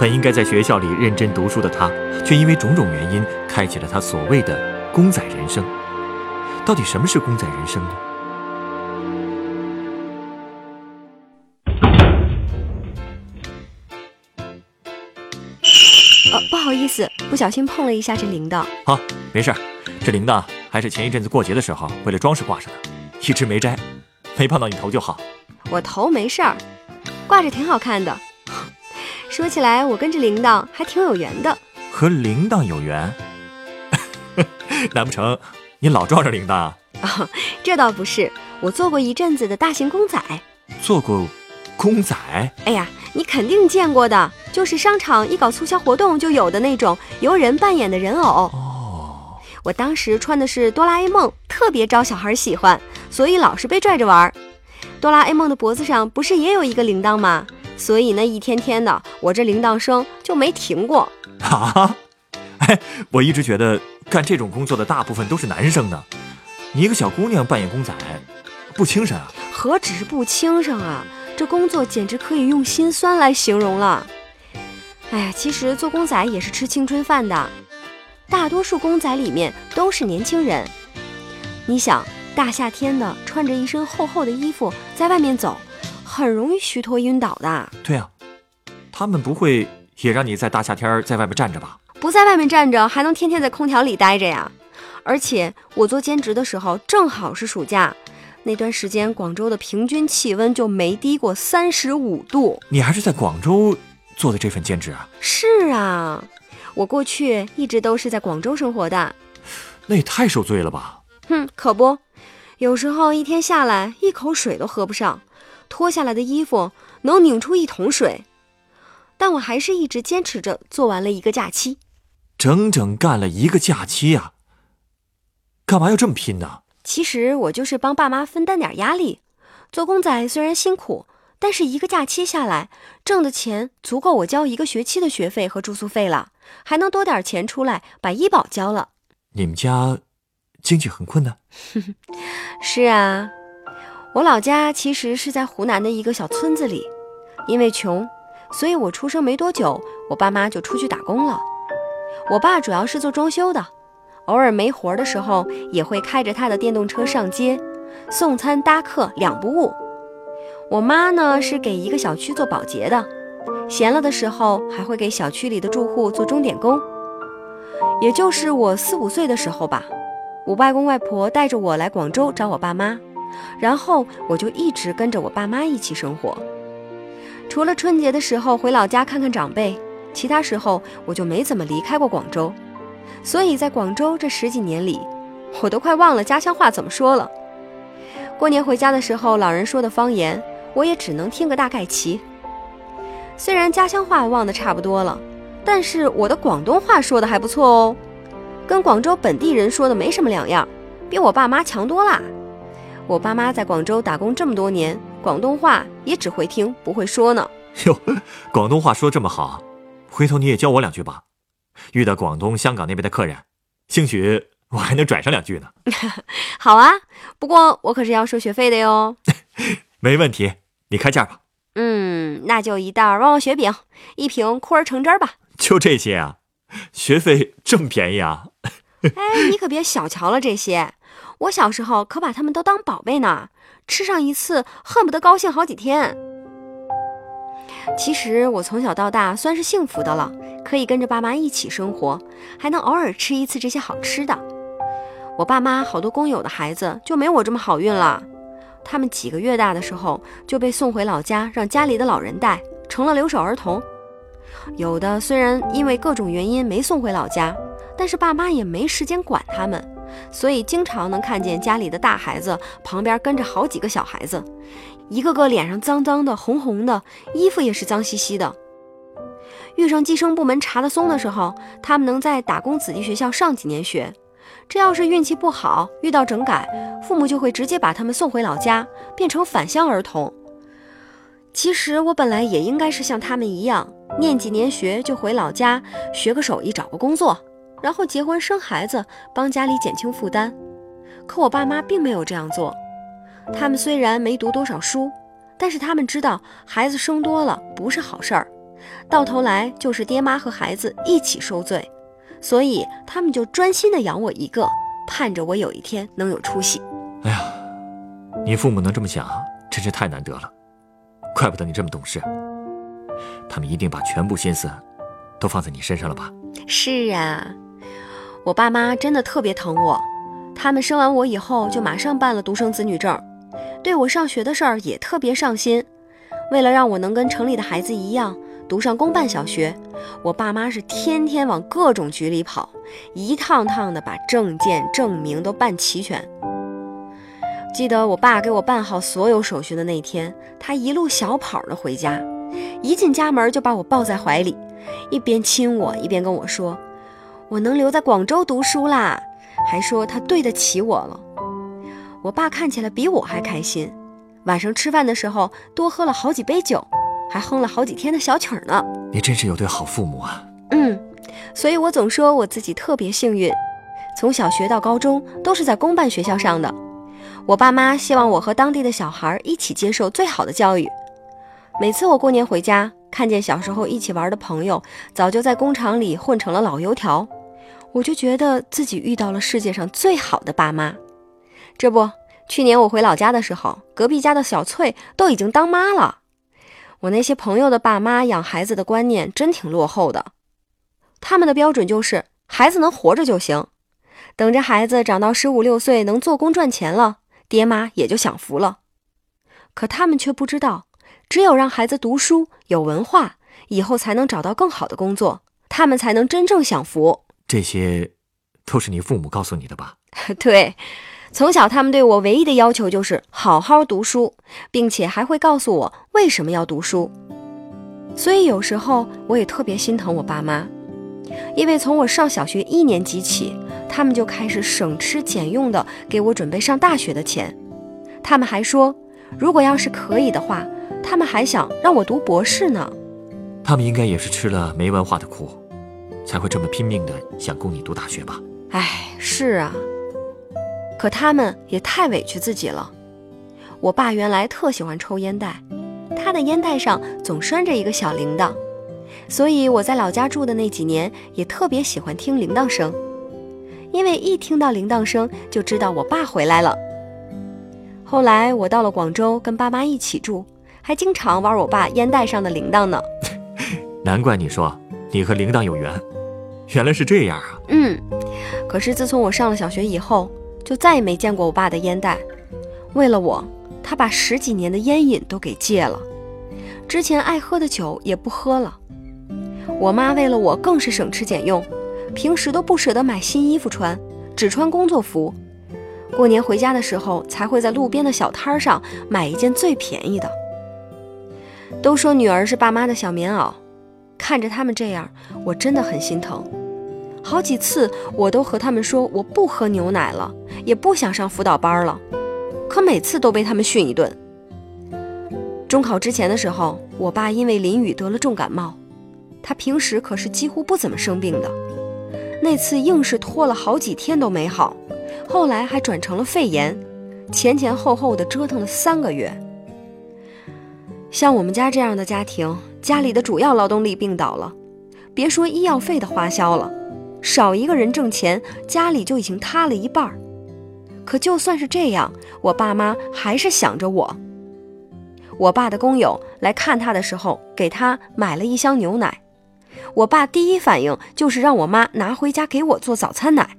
本应该在学校里认真读书的他，却因为种种原因，开启了他所谓的“公仔人生”。到底什么是公仔人生呢？呃，不好意思，不小心碰了一下这铃铛。好，没事儿。这铃铛还是前一阵子过节的时候为了装饰挂上的，一直没摘，没碰到你头就好。我头没事儿，挂着挺好看的。说起来，我跟这铃铛还挺有缘的。和铃铛有缘？难不成你老撞着铃铛？啊，这倒不是，我做过一阵子的大型公仔。做过公仔？哎呀，你肯定见过的，就是商场一搞促销活动就有的那种由人扮演的人偶。哦，我当时穿的是哆啦 A 梦，特别招小孩喜欢，所以老是被拽着玩。哆啦 A 梦的脖子上不是也有一个铃铛吗？所以呢，一天天的，我这铃铛声就没停过。啊，哎，我一直觉得干这种工作的大部分都是男生呢。你一个小姑娘扮演公仔，不精神啊？何止是不轻省啊，这工作简直可以用心酸来形容了。哎呀，其实做公仔也是吃青春饭的，大多数公仔里面都是年轻人。你想，大夏天的，穿着一身厚厚的衣服在外面走。很容易虚脱晕倒的。对啊，他们不会也让你在大夏天在外面站着吧？不在外面站着，还能天天在空调里待着呀？而且我做兼职的时候正好是暑假，那段时间广州的平均气温就没低过三十五度。你还是在广州做的这份兼职啊？是啊，我过去一直都是在广州生活的。那也太受罪了吧？哼，可不，有时候一天下来一口水都喝不上。脱下来的衣服能拧出一桶水，但我还是一直坚持着做完了一个假期，整整干了一个假期啊！干嘛要这么拼呢？其实我就是帮爸妈分担点压力。做公仔虽然辛苦，但是一个假期下来挣的钱足够我交一个学期的学费和住宿费了，还能多点钱出来把医保交了。你们家经济很困难？是啊。我老家其实是在湖南的一个小村子里，因为穷，所以我出生没多久，我爸妈就出去打工了。我爸主要是做装修的，偶尔没活的时候，也会开着他的电动车上街，送餐搭客两不误。我妈呢是给一个小区做保洁的，闲了的时候还会给小区里的住户做钟点工。也就是我四五岁的时候吧，我外公外婆带着我来广州找我爸妈。然后我就一直跟着我爸妈一起生活，除了春节的时候回老家看看长辈，其他时候我就没怎么离开过广州。所以在广州这十几年里，我都快忘了家乡话怎么说了。过年回家的时候，老人说的方言，我也只能听个大概齐。虽然家乡话忘得差不多了，但是我的广东话说的还不错哦，跟广州本地人说的没什么两样，比我爸妈强多啦。我爸妈在广州打工这么多年，广东话也只会听不会说呢。哟，广东话说这么好，回头你也教我两句吧。遇到广东、香港那边的客人，兴许我还能转上两句呢。好啊，不过我可是要收学费的哟。没问题，你开价吧。嗯，那就一袋旺旺雪饼，一瓶酷儿橙汁吧。就这些啊？学费这么便宜啊？哎，你可别小瞧了这些。我小时候可把他们都当宝贝呢，吃上一次恨不得高兴好几天。其实我从小到大算是幸福的了，可以跟着爸妈一起生活，还能偶尔吃一次这些好吃的。我爸妈好多工友的孩子就没我这么好运了，他们几个月大的时候就被送回老家，让家里的老人带，成了留守儿童。有的虽然因为各种原因没送回老家，但是爸妈也没时间管他们。所以经常能看见家里的大孩子旁边跟着好几个小孩子，一个个脸上脏脏的、红红的，衣服也是脏兮兮的。遇上计生部门查得松的时候，他们能在打工子弟学校上几年学；这要是运气不好，遇到整改，父母就会直接把他们送回老家，变成返乡儿童。其实我本来也应该是像他们一样，念几年学就回老家学个手艺，找个工作，然后结婚生孩子，帮家里减轻负担。可我爸妈并没有这样做。他们虽然没读多少书，但是他们知道孩子生多了不是好事儿，到头来就是爹妈和孩子一起受罪，所以他们就专心的养我一个，盼着我有一天能有出息。哎呀，你父母能这么想，真是太难得了。怪不得你这么懂事，他们一定把全部心思都放在你身上了吧？是啊，我爸妈真的特别疼我，他们生完我以后就马上办了独生子女证，对我上学的事儿也特别上心。为了让我能跟城里的孩子一样读上公办小学，我爸妈是天天往各种局里跑，一趟趟的把证件证明都办齐全。记得我爸给我办好所有手续的那天，他一路小跑的回家，一进家门就把我抱在怀里，一边亲我一边跟我说：“我能留在广州读书啦！”还说他对得起我了。我爸看起来比我还开心，晚上吃饭的时候多喝了好几杯酒，还哼了好几天的小曲儿呢。你真是有对好父母啊！嗯，所以我总说我自己特别幸运，从小学到高中都是在公办学校上的。我爸妈希望我和当地的小孩一起接受最好的教育。每次我过年回家，看见小时候一起玩的朋友早就在工厂里混成了老油条，我就觉得自己遇到了世界上最好的爸妈。这不，去年我回老家的时候，隔壁家的小翠都已经当妈了。我那些朋友的爸妈养孩子的观念真挺落后的，他们的标准就是孩子能活着就行，等着孩子长到十五六岁能做工赚钱了。爹妈也就享福了，可他们却不知道，只有让孩子读书有文化，以后才能找到更好的工作，他们才能真正享福。这些，都是你父母告诉你的吧？对，从小他们对我唯一的要求就是好好读书，并且还会告诉我为什么要读书。所以有时候我也特别心疼我爸妈，因为从我上小学一年级起。他们就开始省吃俭用的给我准备上大学的钱，他们还说，如果要是可以的话，他们还想让我读博士呢。他们应该也是吃了没文化的苦，才会这么拼命的想供你读大学吧？哎，是啊，可他们也太委屈自己了。我爸原来特喜欢抽烟袋，他的烟袋上总拴着一个小铃铛，所以我在老家住的那几年也特别喜欢听铃铛声。因为一听到铃铛声，就知道我爸回来了。后来我到了广州，跟爸妈一起住，还经常玩我爸烟袋上的铃铛呢。难怪你说你和铃铛有缘，原来是这样啊。嗯，可是自从我上了小学以后，就再也没见过我爸的烟袋。为了我，他把十几年的烟瘾都给戒了，之前爱喝的酒也不喝了。我妈为了我，更是省吃俭用。平时都不舍得买新衣服穿，只穿工作服。过年回家的时候，才会在路边的小摊上买一件最便宜的。都说女儿是爸妈的小棉袄，看着他们这样，我真的很心疼。好几次我都和他们说我不喝牛奶了，也不想上辅导班了，可每次都被他们训一顿。中考之前的时候，我爸因为淋雨得了重感冒，他平时可是几乎不怎么生病的。那次硬是拖了好几天都没好，后来还转成了肺炎，前前后后的折腾了三个月。像我们家这样的家庭，家里的主要劳动力病倒了，别说医药费的花销了，少一个人挣钱，家里就已经塌了一半儿。可就算是这样，我爸妈还是想着我。我爸的工友来看他的时候，给他买了一箱牛奶。我爸第一反应就是让我妈拿回家给我做早餐奶，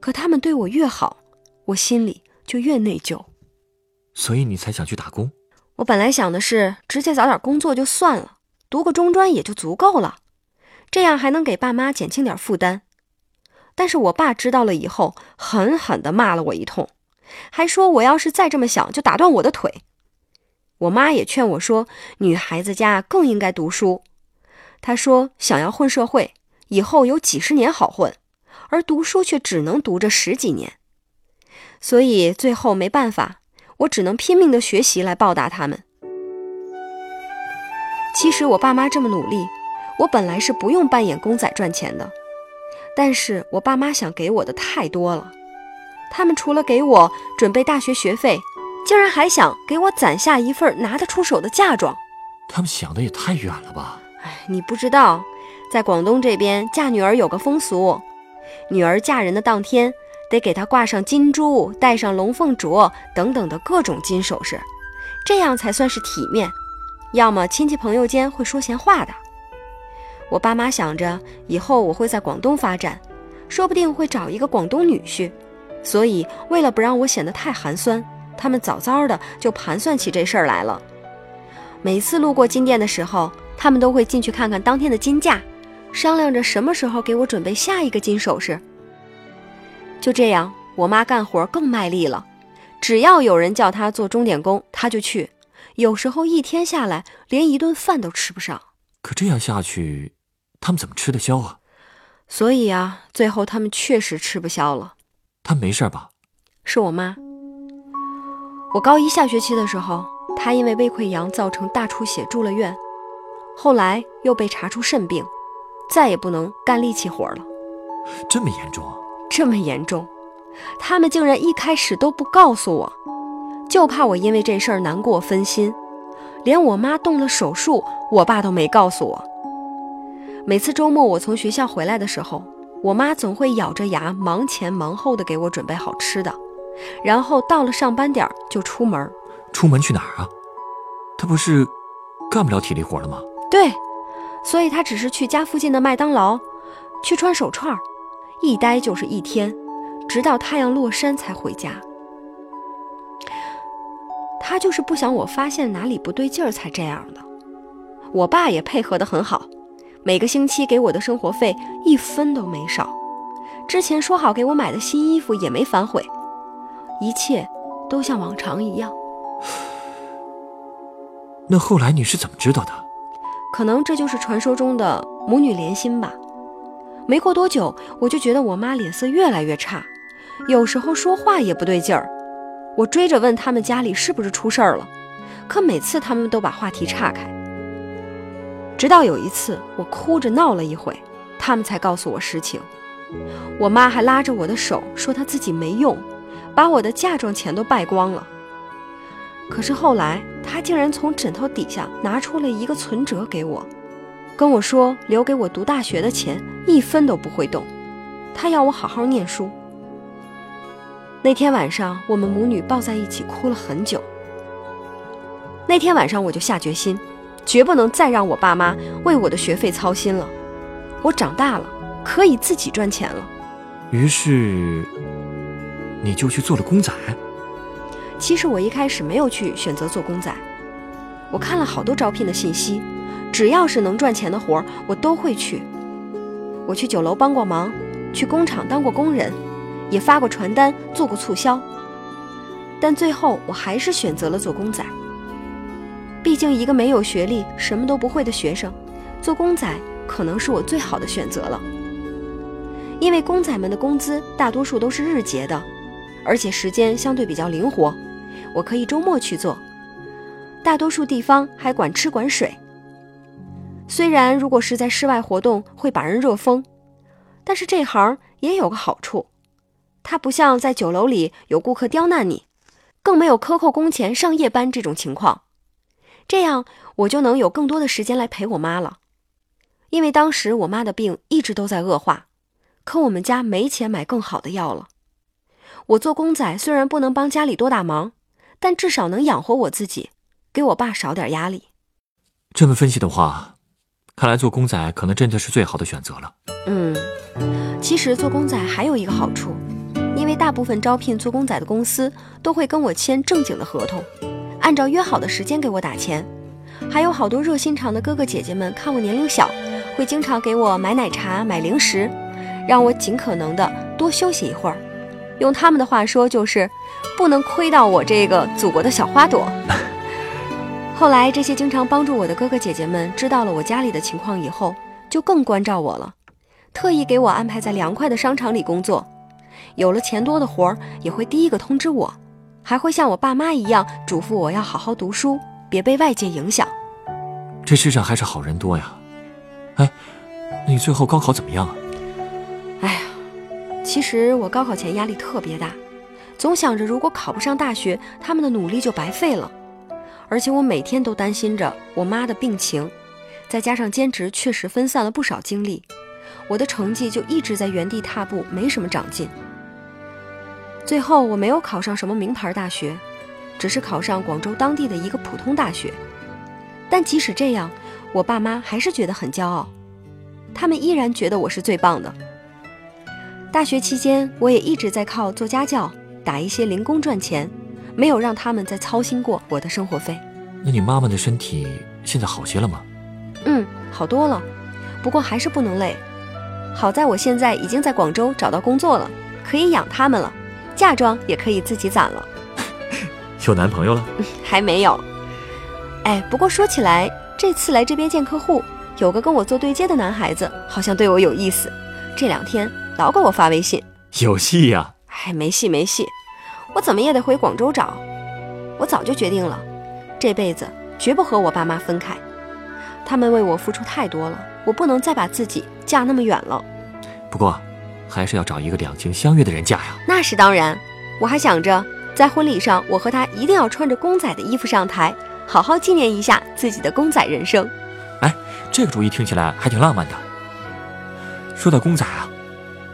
可他们对我越好，我心里就越内疚。所以你才想去打工？我本来想的是直接找点工作就算了，读个中专也就足够了，这样还能给爸妈减轻点负担。但是我爸知道了以后，狠狠地骂了我一通，还说我要是再这么想，就打断我的腿。我妈也劝我说，女孩子家更应该读书。她说想要混社会，以后有几十年好混，而读书却只能读这十几年。所以最后没办法，我只能拼命的学习来报答他们。其实我爸妈这么努力，我本来是不用扮演公仔赚钱的，但是我爸妈想给我的太多了，他们除了给我准备大学学费，竟然还想给我攒下一份拿得出手的嫁妆。他们想的也太远了吧？哎，你不知道，在广东这边嫁女儿有个风俗，女儿嫁人的当天得给他挂上金珠，戴上龙凤镯等等的各种金首饰，这样才算是体面。要么亲戚朋友间会说闲话的。我爸妈想着以后我会在广东发展，说不定会找一个广东女婿，所以为了不让我显得太寒酸，他们早早的就盘算起这事儿来了。每次路过金店的时候，他们都会进去看看当天的金价，商量着什么时候给我准备下一个金首饰。就这样，我妈干活更卖力了，只要有人叫她做钟点工，她就去。有时候一天下来，连一顿饭都吃不上。可这样下去，他们怎么吃得消啊？所以啊，最后他们确实吃不消了。他没事吧？是我妈。我高一下学期的时候，她因为胃溃疡造成大出血住了院，后来又被查出肾病，再也不能干力气活了。这么严重啊？这么严重，他们竟然一开始都不告诉我。就怕我因为这事儿难过分心，连我妈动了手术，我爸都没告诉我。每次周末我从学校回来的时候，我妈总会咬着牙忙前忙后的给我准备好吃的，然后到了上班点儿就出门。出门去哪儿啊？她不是干不了体力活了吗？对，所以她只是去家附近的麦当劳，去串手串，一待就是一天，直到太阳落山才回家。他就是不想我发现哪里不对劲儿才这样的。我爸也配合得很好，每个星期给我的生活费一分都没少。之前说好给我买的新衣服也没反悔，一切都像往常一样。那后来你是怎么知道的？可能这就是传说中的母女连心吧。没过多久，我就觉得我妈脸色越来越差，有时候说话也不对劲儿。我追着问他们家里是不是出事儿了，可每次他们都把话题岔开。直到有一次我哭着闹了一回，他们才告诉我实情。我妈还拉着我的手说她自己没用，把我的嫁妆钱都败光了。可是后来她竟然从枕头底下拿出了一个存折给我，跟我说留给我读大学的钱一分都不会动，他要我好好念书。那天晚上，我们母女抱在一起哭了很久。那天晚上，我就下决心，绝不能再让我爸妈为我的学费操心了。我长大了，可以自己赚钱了。于是，你就去做了公仔。其实我一开始没有去选择做公仔，我看了好多招聘的信息，只要是能赚钱的活儿，我都会去。我去酒楼帮过忙，去工厂当过工人。也发过传单，做过促销，但最后我还是选择了做公仔。毕竟一个没有学历、什么都不会的学生，做公仔可能是我最好的选择了。因为公仔们的工资大多数都是日结的，而且时间相对比较灵活，我可以周末去做。大多数地方还管吃管水。虽然如果是在室外活动会把人热疯，但是这行也有个好处。它不像在酒楼里有顾客刁难你，更没有克扣工钱上夜班这种情况，这样我就能有更多的时间来陪我妈了。因为当时我妈的病一直都在恶化，可我们家没钱买更好的药了。我做公仔虽然不能帮家里多大忙，但至少能养活我自己，给我爸少点压力。这么分析的话，看来做公仔可能真的是最好的选择了。嗯，其实做公仔还有一个好处。因为大部分招聘做公仔的公司都会跟我签正经的合同，按照约好的时间给我打钱，还有好多热心肠的哥哥姐姐们看我年龄小，会经常给我买奶茶、买零食，让我尽可能的多休息一会儿。用他们的话说就是，不能亏到我这个祖国的小花朵。后来，这些经常帮助我的哥哥姐姐们知道了我家里的情况以后，就更关照我了，特意给我安排在凉快的商场里工作。有了钱多的活儿，也会第一个通知我，还会像我爸妈一样嘱咐我要好好读书，别被外界影响。这世上还是好人多呀。哎，你最后高考怎么样啊？哎呀，其实我高考前压力特别大，总想着如果考不上大学，他们的努力就白费了。而且我每天都担心着我妈的病情，再加上兼职，确实分散了不少精力，我的成绩就一直在原地踏步，没什么长进。最后我没有考上什么名牌大学，只是考上广州当地的一个普通大学。但即使这样，我爸妈还是觉得很骄傲，他们依然觉得我是最棒的。大学期间，我也一直在靠做家教、打一些零工赚钱。没有让他们再操心过我的生活费。那你妈妈的身体现在好些了吗？嗯，好多了，不过还是不能累。好在我现在已经在广州找到工作了，可以养他们了，嫁妆也可以自己攒了。有男朋友了？还没有。哎，不过说起来，这次来这边见客户，有个跟我做对接的男孩子，好像对我有意思。这两天老给我发微信，有戏呀？哎，没戏没戏。我怎么也得回广州找。我早就决定了，这辈子绝不和我爸妈分开。他们为我付出太多了，我不能再把自己嫁那么远了。不过，还是要找一个两情相悦的人嫁呀。那是当然。我还想着，在婚礼上，我和他一定要穿着公仔的衣服上台，好好纪念一下自己的公仔人生。哎，这个主意听起来还挺浪漫的。说到公仔啊，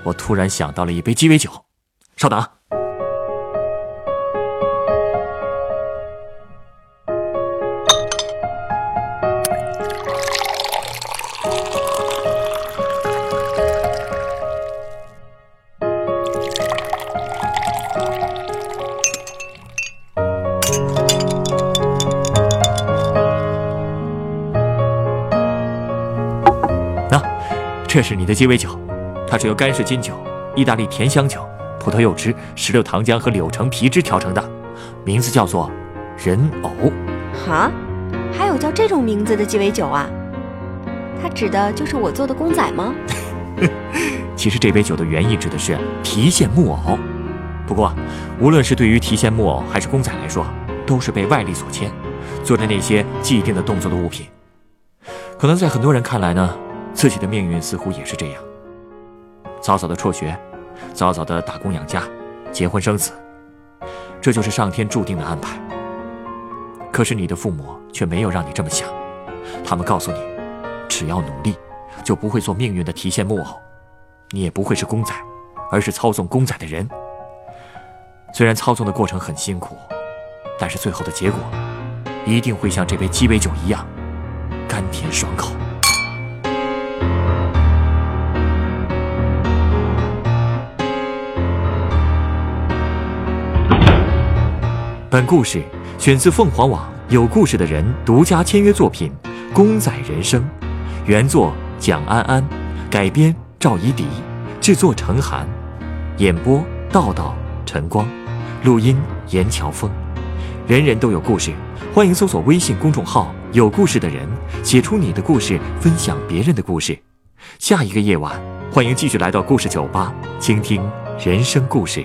我突然想到了一杯鸡尾酒。稍等。这是你的鸡尾酒，它是由干式金酒、意大利甜香酒、葡萄柚汁、石榴糖浆和柳橙皮汁调成的，名字叫做“人偶”。哈，还有叫这种名字的鸡尾酒啊？它指的就是我做的公仔吗？其实这杯酒的原意指的是提线木偶。不过，无论是对于提线木偶还是公仔来说，都是被外力所牵，做着那些既定的动作的物品。可能在很多人看来呢？自己的命运似乎也是这样，早早的辍学，早早的打工养家，结婚生子，这就是上天注定的安排。可是你的父母却没有让你这么想，他们告诉你，只要努力，就不会做命运的提线木偶，你也不会是公仔，而是操纵公仔的人。虽然操纵的过程很辛苦，但是最后的结果，一定会像这杯鸡尾酒一样，甘甜爽口。本故事选自凤凰网有故事的人独家签约作品《公仔人生》，原作蒋安安，改编赵一迪，制作陈寒，演播道道晨光，录音严乔峰。人人都有故事，欢迎搜索微信公众号“有故事的人”，写出你的故事，分享别人的故事。下一个夜晚，欢迎继续来到故事酒吧，倾听人生故事。